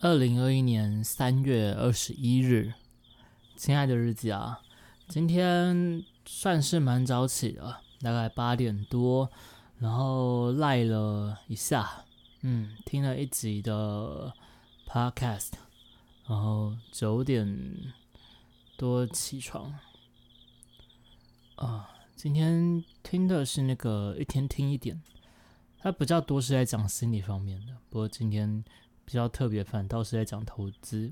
二零二一年三月二十一日，亲爱的日记啊，今天算是蛮早起的，大概八点多，然后赖了一下，嗯，听了一集的 podcast，然后九点多起床。啊，今天听的是那个一天听一点，它比较多是在讲心理方面的，不过今天。比较特别，反倒是在讲投资。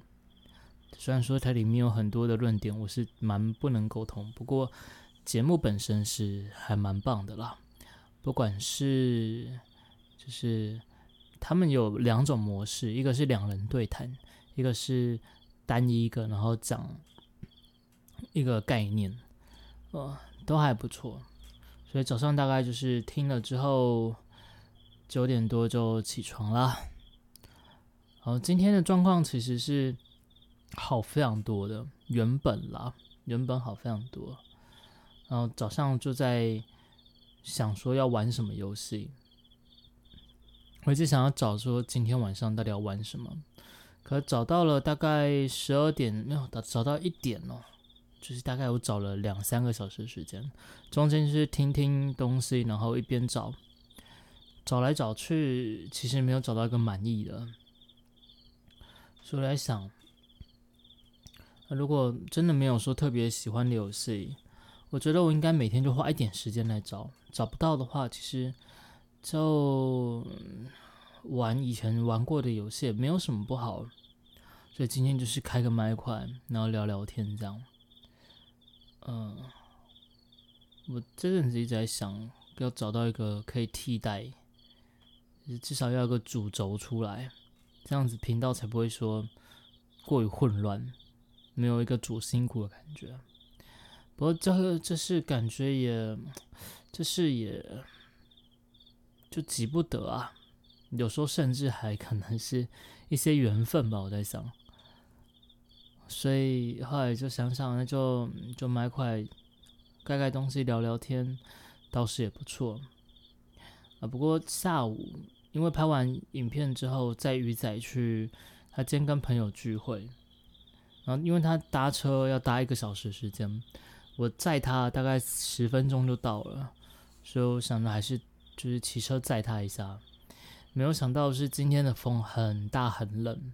虽然说它里面有很多的论点，我是蛮不能沟通。不过节目本身是还蛮棒的啦。不管是就是他们有两种模式，一个是两人对谈，一个是单一一个，然后讲一个概念，呃，都还不错。所以早上大概就是听了之后，九点多就起床啦。好，今天的状况其实是好非常多的，原本啦，原本好非常多。然后早上就在想说要玩什么游戏，我一直想要找说今天晚上到底要玩什么，可找到了大概十二点没有找找到一点哦，就是大概我找了两三个小时时间，中间是听听东西，然后一边找，找来找去，其实没有找到一个满意的。所以来想，如果真的没有说特别喜欢的游戏，我觉得我应该每天就花一点时间来找。找不到的话，其实就玩以前玩过的游戏，也没有什么不好。所以今天就是开个麦块，然后聊聊天这样。嗯，我这阵子一直在想，要找到一个可以替代，至少要有个主轴出来。这样子频道才不会说过于混乱，没有一个主心骨的感觉。不过这个这是感觉也，这是也就急不得啊。有时候甚至还可能是一些缘分吧，我在想。所以后来就想想，那就就买块盖盖东西聊聊天，倒是也不错。啊，不过下午。因为拍完影片之后，在鱼仔去，他今天跟朋友聚会，然后因为他搭车要搭一个小时时间，我载他大概十分钟就到了，所以我想着还是就是骑车载他一下，没有想到是今天的风很大很冷，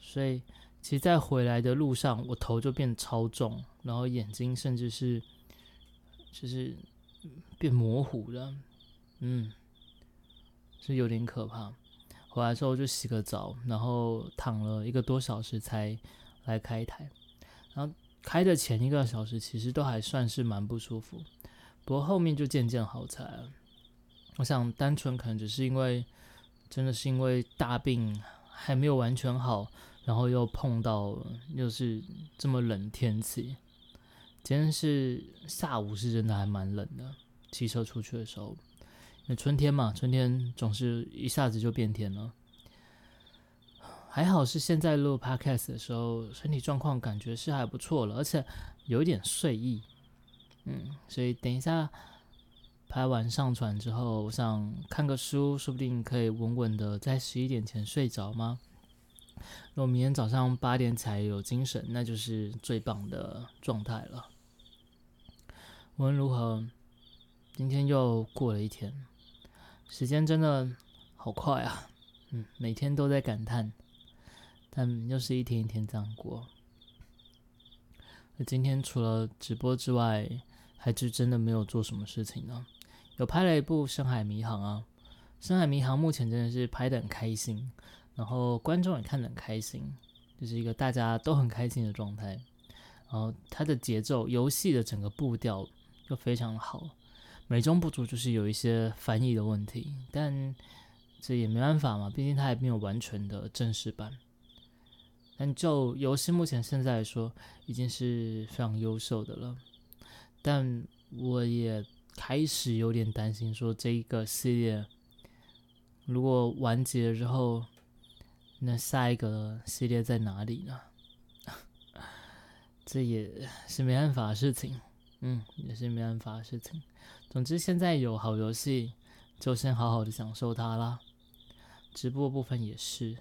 所以其实在回来的路上，我头就变超重，然后眼睛甚至是就是变模糊了，嗯。是有点可怕。回来之后就洗个澡，然后躺了一个多小时才来开台。然后开的前一个小时其实都还算是蛮不舒服，不过后面就渐渐好起来了。我想单纯可能只是因为真的是因为大病还没有完全好，然后又碰到又是这么冷天气。今天是下午是真的还蛮冷的，骑车出去的时候。那春天嘛，春天总是一下子就变天了。还好是现在录 podcast 的时候，身体状况感觉是还不错了，而且有一点睡意。嗯，所以等一下拍完上传之后，我想看个书，说不定可以稳稳的在十一点前睡着吗？如果明天早上八点才有精神，那就是最棒的状态了。无论如何，今天又过了一天。时间真的好快啊，嗯，每天都在感叹，但又是一天一天这样过。那今天除了直播之外，还是真的没有做什么事情呢。有拍了一部《深海迷航》啊，《深海迷航》目前真的是拍的很开心，然后观众也看得很开心，就是一个大家都很开心的状态。然后它的节奏、游戏的整个步调又非常好。美中不足就是有一些翻译的问题，但这也没办法嘛，毕竟它还没有完全的正式版。但就游戏目前现在来说，已经是非常优秀的了。但我也开始有点担心，说这一个系列如果完结了之后，那下一个系列在哪里呢？这也是没办法的事情，嗯，也是没办法的事情。总之，现在有好游戏，就先好好的享受它啦。直播部分也是，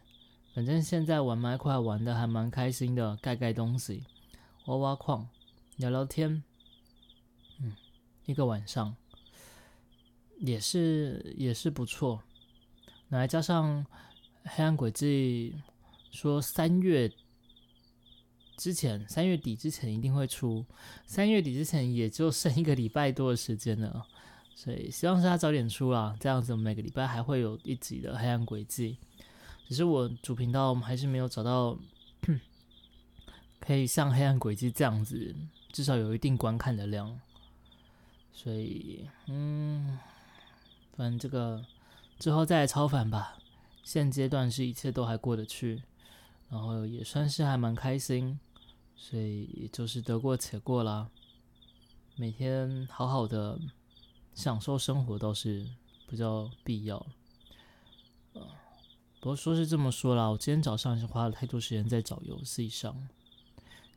反正现在玩麦块玩的还蛮开心的，盖盖东西，挖挖矿，聊聊天，嗯，一个晚上也是也是不错。那来加上黑暗轨迹说三月之前，三月底之前一定会出，三月底之前也就剩一个礼拜多的时间了，所以希望是他早点出啦，这样子每个礼拜还会有一集的黑暗轨迹。只是我主频道还是没有找到可以像《黑暗轨迹》这样子，至少有一定观看的量，所以嗯，反正这个之后再来超凡吧。现阶段是一切都还过得去，然后也算是还蛮开心，所以就是得过且过啦。每天好好的享受生活倒是比较必要。不过说是这么说啦，我今天早上是花了太多时间在找游戏上，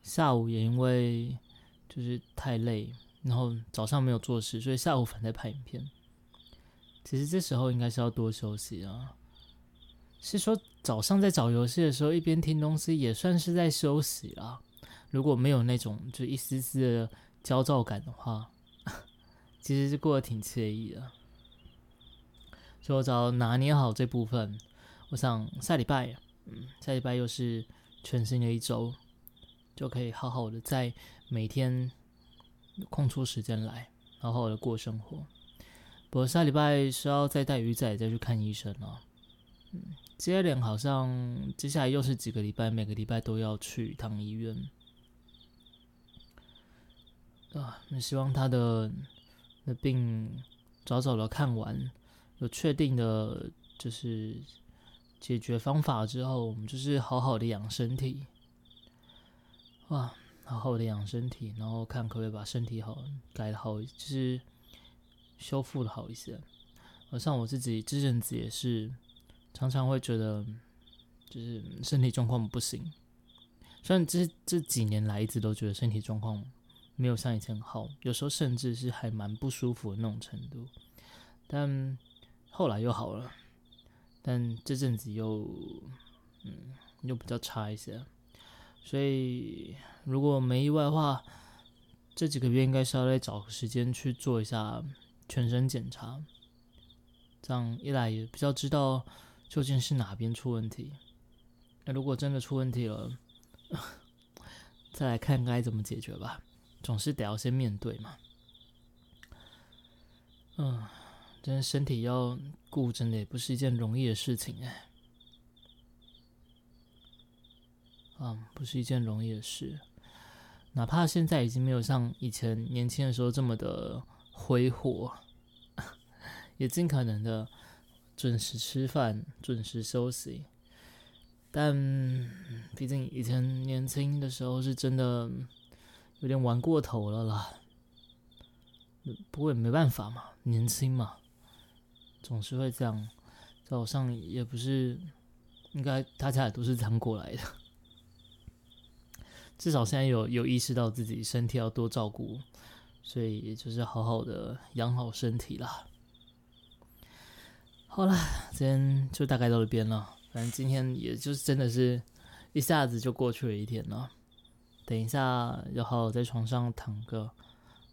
下午也因为就是太累，然后早上没有做事，所以下午反在拍影片。其实这时候应该是要多休息啊。是说早上在找游戏的时候，一边听东西也算是在休息啦。如果没有那种就一丝丝的焦躁感的话，其实是过得挺惬意的。所以我只要拿捏好这部分。我想下礼拜，嗯，下礼拜又是全新的一周，就可以好好的在每天空出时间来，好好的过生活。不过下礼拜是要再带鱼仔再去看医生了，嗯，接连好像接下来又是几个礼拜，每个礼拜都要去一趟医院。啊，那希望他的的病早早的看完，有确定的，就是。解决方法之后，我们就是好好的养身体，哇，好好的养身体，然后看可不可以把身体好改的好，就是修复的好一些。而像我自己这阵子也是，常常会觉得就是身体状况不行。虽然这这几年来一直都觉得身体状况没有像以前好，有时候甚至是还蛮不舒服的那种程度，但后来又好了。但这阵子又，嗯，又比较差一些，所以如果没意外的话，这几个月应该是要来找个时间去做一下全身检查，这样一来也比较知道究竟是哪边出问题。那如果真的出问题了，再来看该怎么解决吧，总是得要先面对嘛。嗯。真身体要顾，真的也不是一件容易的事情哎。嗯，不是一件容易的事。哪怕现在已经没有像以前年轻的时候这么的挥霍，也尽可能的准时吃饭、准时休息。但毕竟以前年轻的时候是真的有点玩过头了啦。不过也没办法嘛，年轻嘛。总是会这样，早上也不是，应该大家也都是这样过来的。至少现在有有意识到自己身体要多照顾，所以也就是好好的养好身体啦。好了，今天就大概到这边了。反正今天也就是真的是一下子就过去了一天了。等一下然后在床上躺个，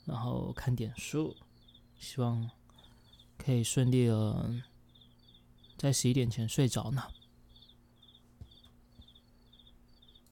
然后看点书，希望。可以顺利的在十一点前睡着呢。